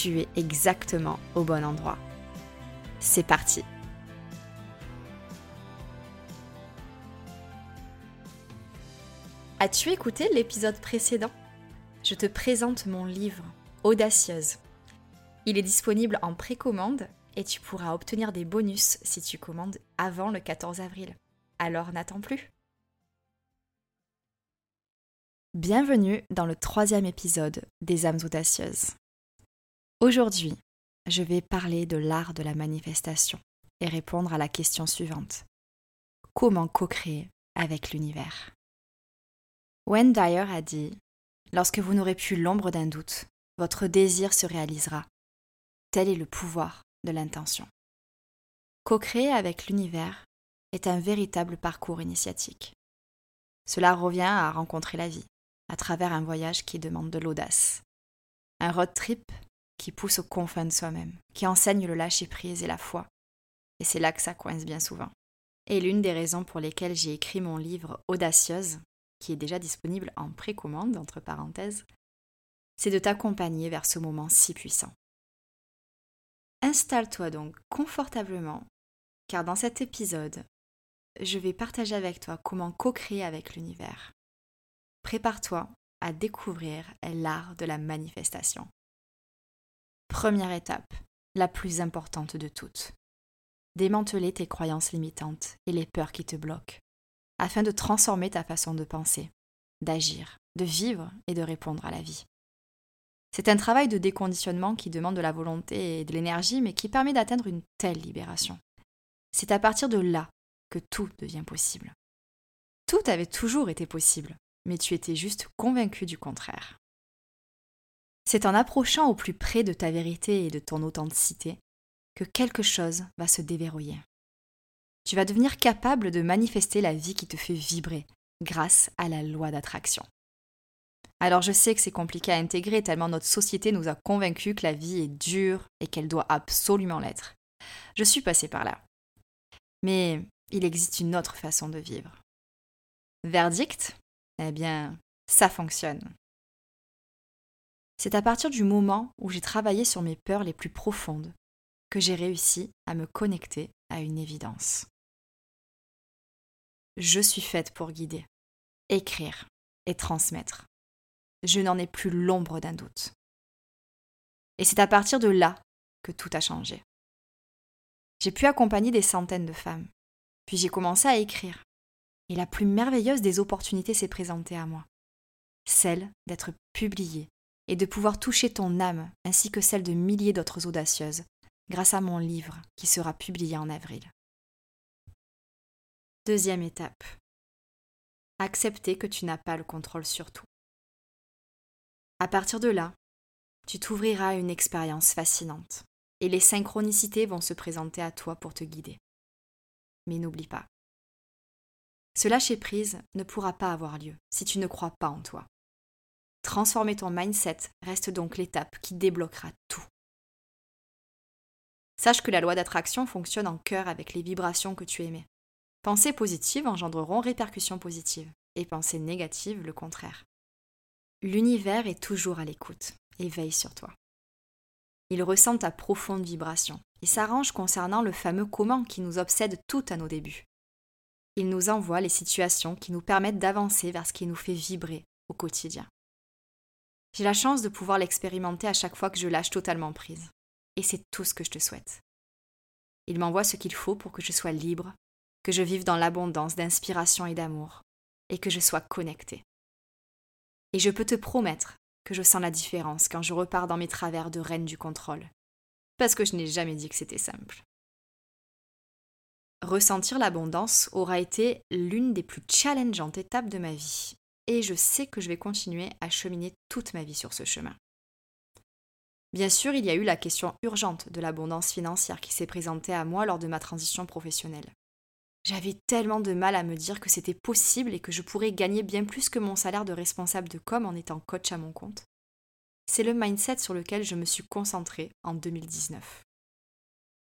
tu es exactement au bon endroit. C'est parti As-tu écouté l'épisode précédent? Je te présente mon livre Audacieuse. Il est disponible en précommande et tu pourras obtenir des bonus si tu commandes avant le 14 avril. Alors n'attends plus Bienvenue dans le troisième épisode des âmes audacieuses. Aujourd'hui, je vais parler de l'art de la manifestation et répondre à la question suivante. Comment co-créer avec l'univers? Wayne a dit Lorsque vous n'aurez plus l'ombre d'un doute, votre désir se réalisera. Tel est le pouvoir de l'intention. Co-créer avec l'univers est un véritable parcours initiatique. Cela revient à rencontrer la vie à travers un voyage qui demande de l'audace. Un road trip qui pousse aux confins de soi-même, qui enseigne le lâcher-prise et la foi. Et c'est là que ça coince bien souvent. Et l'une des raisons pour lesquelles j'ai écrit mon livre Audacieuse, qui est déjà disponible en précommande, entre parenthèses, c'est de t'accompagner vers ce moment si puissant. Installe-toi donc confortablement, car dans cet épisode, je vais partager avec toi comment co-créer avec l'univers. Prépare-toi à découvrir l'art de la manifestation. Première étape, la plus importante de toutes. Démanteler tes croyances limitantes et les peurs qui te bloquent, afin de transformer ta façon de penser, d'agir, de vivre et de répondre à la vie. C'est un travail de déconditionnement qui demande de la volonté et de l'énergie, mais qui permet d'atteindre une telle libération. C'est à partir de là que tout devient possible. Tout avait toujours été possible, mais tu étais juste convaincu du contraire. C'est en approchant au plus près de ta vérité et de ton authenticité que quelque chose va se déverrouiller. Tu vas devenir capable de manifester la vie qui te fait vibrer grâce à la loi d'attraction. Alors je sais que c'est compliqué à intégrer tellement notre société nous a convaincus que la vie est dure et qu'elle doit absolument l'être. Je suis passée par là. Mais il existe une autre façon de vivre. Verdict? Eh bien, ça fonctionne. C'est à partir du moment où j'ai travaillé sur mes peurs les plus profondes que j'ai réussi à me connecter à une évidence. Je suis faite pour guider, écrire et transmettre. Je n'en ai plus l'ombre d'un doute. Et c'est à partir de là que tout a changé. J'ai pu accompagner des centaines de femmes, puis j'ai commencé à écrire. Et la plus merveilleuse des opportunités s'est présentée à moi, celle d'être publiée et de pouvoir toucher ton âme ainsi que celle de milliers d'autres audacieuses grâce à mon livre qui sera publié en avril. Deuxième étape. Accepter que tu n'as pas le contrôle sur tout. À partir de là, tu t'ouvriras à une expérience fascinante et les synchronicités vont se présenter à toi pour te guider. Mais n'oublie pas, ce lâcher-prise ne pourra pas avoir lieu si tu ne crois pas en toi. Transformer ton mindset reste donc l'étape qui débloquera tout. Sache que la loi d'attraction fonctionne en cœur avec les vibrations que tu émets. Pensées positives engendreront répercussions positives, et pensées négatives le contraire. L'univers est toujours à l'écoute et veille sur toi. Il ressent ta profonde vibration et s'arrange concernant le fameux comment qui nous obsède tout à nos débuts. Il nous envoie les situations qui nous permettent d'avancer vers ce qui nous fait vibrer au quotidien. J'ai la chance de pouvoir l'expérimenter à chaque fois que je lâche totalement prise. Et c'est tout ce que je te souhaite. Il m'envoie ce qu'il faut pour que je sois libre, que je vive dans l'abondance d'inspiration et d'amour, et que je sois connectée. Et je peux te promettre que je sens la différence quand je repars dans mes travers de reine du contrôle, parce que je n'ai jamais dit que c'était simple. Ressentir l'abondance aura été l'une des plus challengeantes étapes de ma vie, et je sais que je vais continuer à cheminer toute ma vie sur ce chemin. Bien sûr, il y a eu la question urgente de l'abondance financière qui s'est présentée à moi lors de ma transition professionnelle. J'avais tellement de mal à me dire que c'était possible et que je pourrais gagner bien plus que mon salaire de responsable de com en étant coach à mon compte. C'est le mindset sur lequel je me suis concentrée en 2019.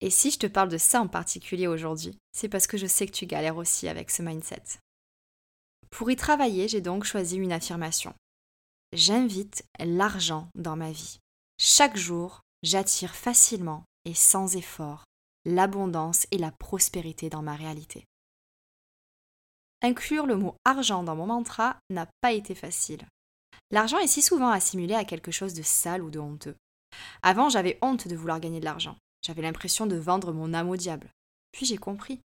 Et si je te parle de ça en particulier aujourd'hui, c'est parce que je sais que tu galères aussi avec ce mindset. Pour y travailler, j'ai donc choisi une affirmation. J'invite l'argent dans ma vie. Chaque jour, j'attire facilement et sans effort l'abondance et la prospérité dans ma réalité. Inclure le mot argent dans mon mantra n'a pas été facile. L'argent est si souvent assimilé à quelque chose de sale ou de honteux. Avant, j'avais honte de vouloir gagner de l'argent. J'avais l'impression de vendre mon âme au diable. Puis j'ai compris.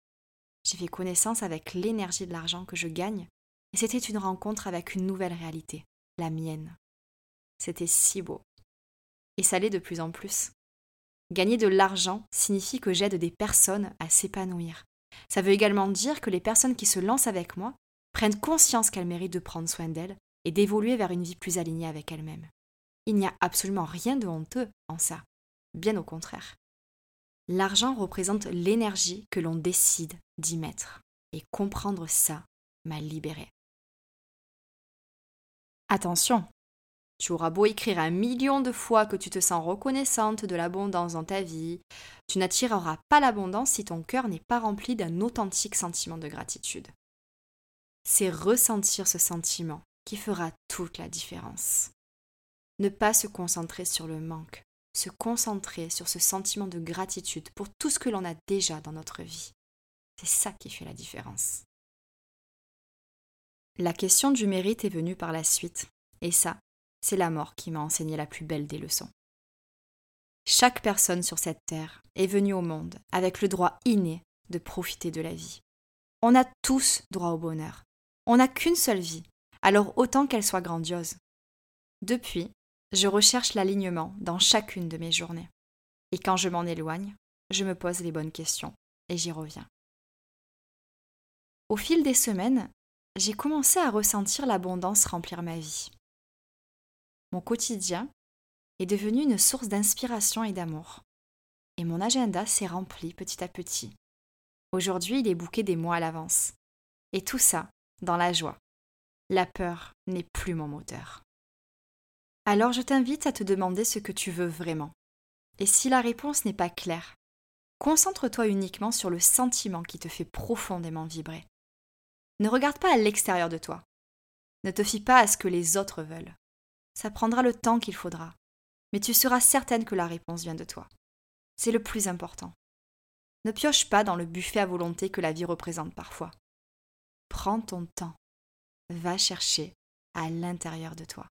J'ai fait connaissance avec l'énergie de l'argent que je gagne, c'était une rencontre avec une nouvelle réalité, la mienne. C'était si beau. Et ça l'est de plus en plus. Gagner de l'argent signifie que j'aide des personnes à s'épanouir. Ça veut également dire que les personnes qui se lancent avec moi prennent conscience qu'elles méritent de prendre soin d'elles et d'évoluer vers une vie plus alignée avec elles-mêmes. Il n'y a absolument rien de honteux en ça, bien au contraire. L'argent représente l'énergie que l'on décide d'y mettre, et comprendre ça m'a libérée. Attention, tu auras beau écrire un million de fois que tu te sens reconnaissante de l'abondance dans ta vie, tu n'attireras pas l'abondance si ton cœur n'est pas rempli d'un authentique sentiment de gratitude. C'est ressentir ce sentiment qui fera toute la différence. Ne pas se concentrer sur le manque, se concentrer sur ce sentiment de gratitude pour tout ce que l'on a déjà dans notre vie. C'est ça qui fait la différence. La question du mérite est venue par la suite, et ça, c'est la mort qui m'a enseigné la plus belle des leçons. Chaque personne sur cette terre est venue au monde avec le droit inné de profiter de la vie. On a tous droit au bonheur. On n'a qu'une seule vie, alors autant qu'elle soit grandiose. Depuis, je recherche l'alignement dans chacune de mes journées. Et quand je m'en éloigne, je me pose les bonnes questions et j'y reviens. Au fil des semaines, j'ai commencé à ressentir l'abondance remplir ma vie mon quotidien est devenu une source d'inspiration et d'amour. Et mon agenda s'est rempli petit à petit. Aujourd'hui, il est bouqué des mois à l'avance. Et tout ça dans la joie. La peur n'est plus mon moteur. Alors je t'invite à te demander ce que tu veux vraiment. Et si la réponse n'est pas claire, concentre-toi uniquement sur le sentiment qui te fait profondément vibrer. Ne regarde pas à l'extérieur de toi. Ne te fie pas à ce que les autres veulent. Ça prendra le temps qu'il faudra, mais tu seras certaine que la réponse vient de toi. C'est le plus important. Ne pioche pas dans le buffet à volonté que la vie représente parfois. Prends ton temps. Va chercher à l'intérieur de toi.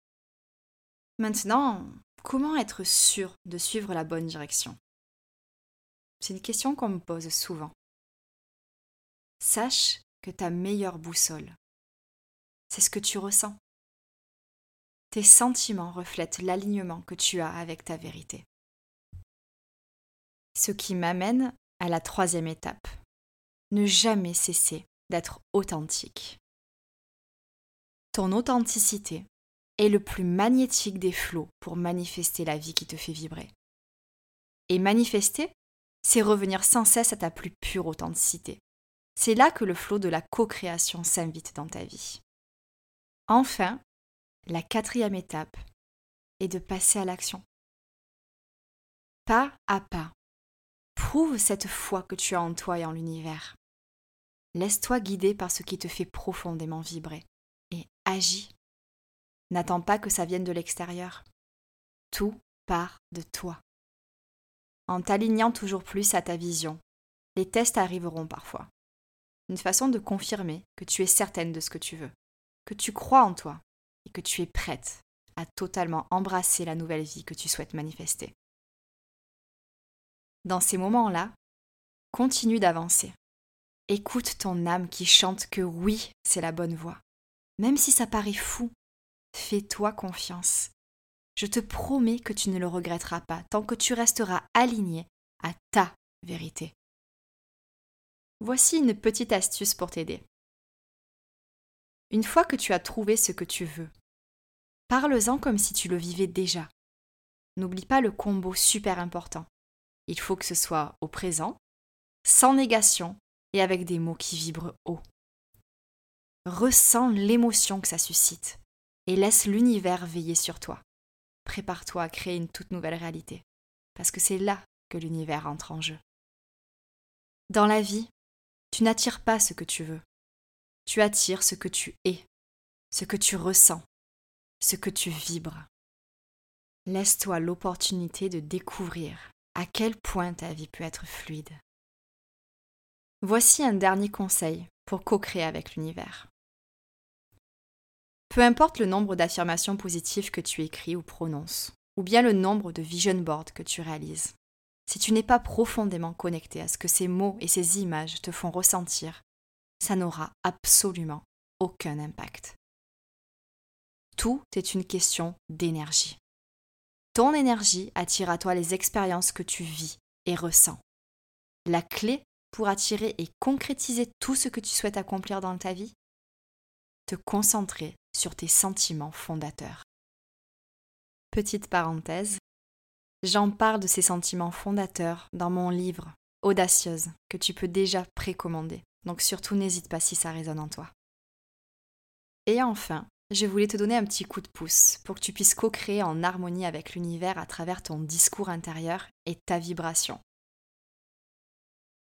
Maintenant, comment être sûr de suivre la bonne direction? C'est une question qu'on me pose souvent. Sache que ta meilleure boussole, c'est ce que tu ressens. Tes sentiments reflètent l'alignement que tu as avec ta vérité. Ce qui m'amène à la troisième étape. Ne jamais cesser d'être authentique. Ton authenticité est le plus magnétique des flots pour manifester la vie qui te fait vibrer. Et manifester, c'est revenir sans cesse à ta plus pure authenticité. C'est là que le flot de la co-création s'invite dans ta vie. Enfin, la quatrième étape est de passer à l'action. Pas à pas, Trouve cette foi que tu as en toi et en l'univers. Laisse-toi guider par ce qui te fait profondément vibrer et agis. N'attends pas que ça vienne de l'extérieur. Tout part de toi. En t'alignant toujours plus à ta vision, les tests arriveront parfois. Une façon de confirmer que tu es certaine de ce que tu veux, que tu crois en toi et que tu es prête à totalement embrasser la nouvelle vie que tu souhaites manifester. Dans ces moments-là, continue d'avancer. Écoute ton âme qui chante que oui, c'est la bonne voie. Même si ça paraît fou, fais-toi confiance. Je te promets que tu ne le regretteras pas tant que tu resteras aligné à ta vérité. Voici une petite astuce pour t'aider. Une fois que tu as trouvé ce que tu veux, parle-en comme si tu le vivais déjà. N'oublie pas le combo super important. Il faut que ce soit au présent, sans négation et avec des mots qui vibrent haut. Ressens l'émotion que ça suscite et laisse l'univers veiller sur toi. Prépare-toi à créer une toute nouvelle réalité, parce que c'est là que l'univers entre en jeu. Dans la vie, tu n'attires pas ce que tu veux, tu attires ce que tu es, ce que tu ressens, ce que tu vibres. Laisse-toi l'opportunité de découvrir à quel point ta vie peut être fluide. Voici un dernier conseil pour co-créer avec l'univers. Peu importe le nombre d'affirmations positives que tu écris ou prononces, ou bien le nombre de vision boards que tu réalises, si tu n'es pas profondément connecté à ce que ces mots et ces images te font ressentir, ça n'aura absolument aucun impact. Tout est une question d'énergie. Ton énergie attire à toi les expériences que tu vis et ressens. La clé pour attirer et concrétiser tout ce que tu souhaites accomplir dans ta vie? Te concentrer sur tes sentiments fondateurs. Petite parenthèse, j'en parle de ces sentiments fondateurs dans mon livre Audacieuse que tu peux déjà précommander. Donc surtout n'hésite pas si ça résonne en toi. Et enfin, je voulais te donner un petit coup de pouce pour que tu puisses co-créer en harmonie avec l'univers à travers ton discours intérieur et ta vibration.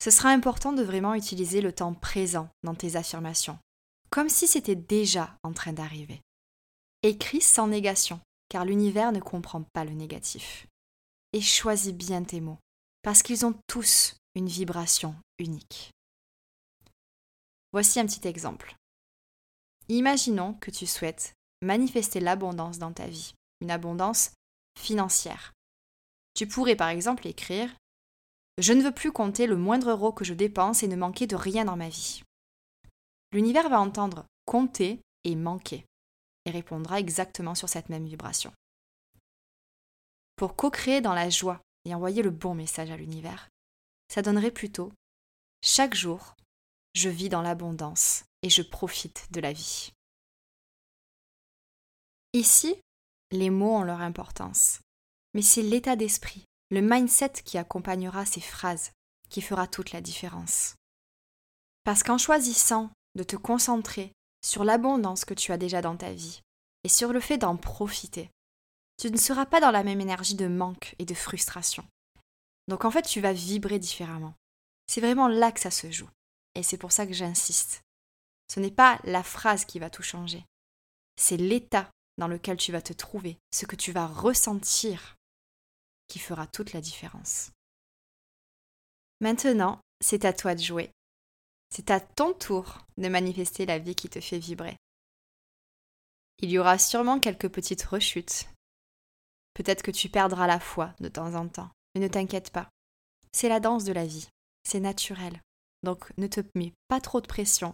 Ce sera important de vraiment utiliser le temps présent dans tes affirmations, comme si c'était déjà en train d'arriver. Écris sans négation, car l'univers ne comprend pas le négatif. Et choisis bien tes mots, parce qu'ils ont tous une vibration unique. Voici un petit exemple. Imaginons que tu souhaites manifester l'abondance dans ta vie, une abondance financière. Tu pourrais par exemple écrire Je ne veux plus compter le moindre euro que je dépense et ne manquer de rien dans ma vie. L'univers va entendre compter et manquer et répondra exactement sur cette même vibration. Pour co-créer dans la joie et envoyer le bon message à l'univers, ça donnerait plutôt Chaque jour, je vis dans l'abondance et je profite de la vie. Ici, les mots ont leur importance, mais c'est l'état d'esprit, le mindset qui accompagnera ces phrases qui fera toute la différence. Parce qu'en choisissant de te concentrer sur l'abondance que tu as déjà dans ta vie et sur le fait d'en profiter, tu ne seras pas dans la même énergie de manque et de frustration. Donc en fait, tu vas vibrer différemment. C'est vraiment là que ça se joue. Et c'est pour ça que j'insiste. Ce n'est pas la phrase qui va tout changer. C'est l'état dans lequel tu vas te trouver, ce que tu vas ressentir, qui fera toute la différence. Maintenant, c'est à toi de jouer. C'est à ton tour de manifester la vie qui te fait vibrer. Il y aura sûrement quelques petites rechutes. Peut-être que tu perdras la foi de temps en temps, mais ne t'inquiète pas. C'est la danse de la vie, c'est naturel. Donc ne te mets pas trop de pression,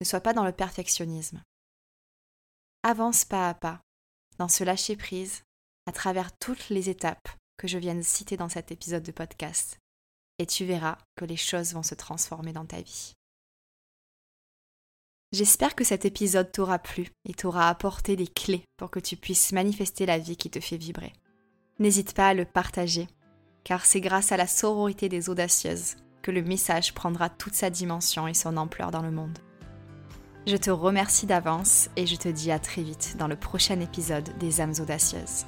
ne sois pas dans le perfectionnisme. Avance pas à pas, dans ce lâcher-prise, à travers toutes les étapes que je viens de citer dans cet épisode de podcast, et tu verras que les choses vont se transformer dans ta vie. J'espère que cet épisode t'aura plu et t'aura apporté des clés pour que tu puisses manifester la vie qui te fait vibrer. N'hésite pas à le partager, car c'est grâce à la sororité des audacieuses que le message prendra toute sa dimension et son ampleur dans le monde. Je te remercie d'avance et je te dis à très vite dans le prochain épisode des âmes audacieuses.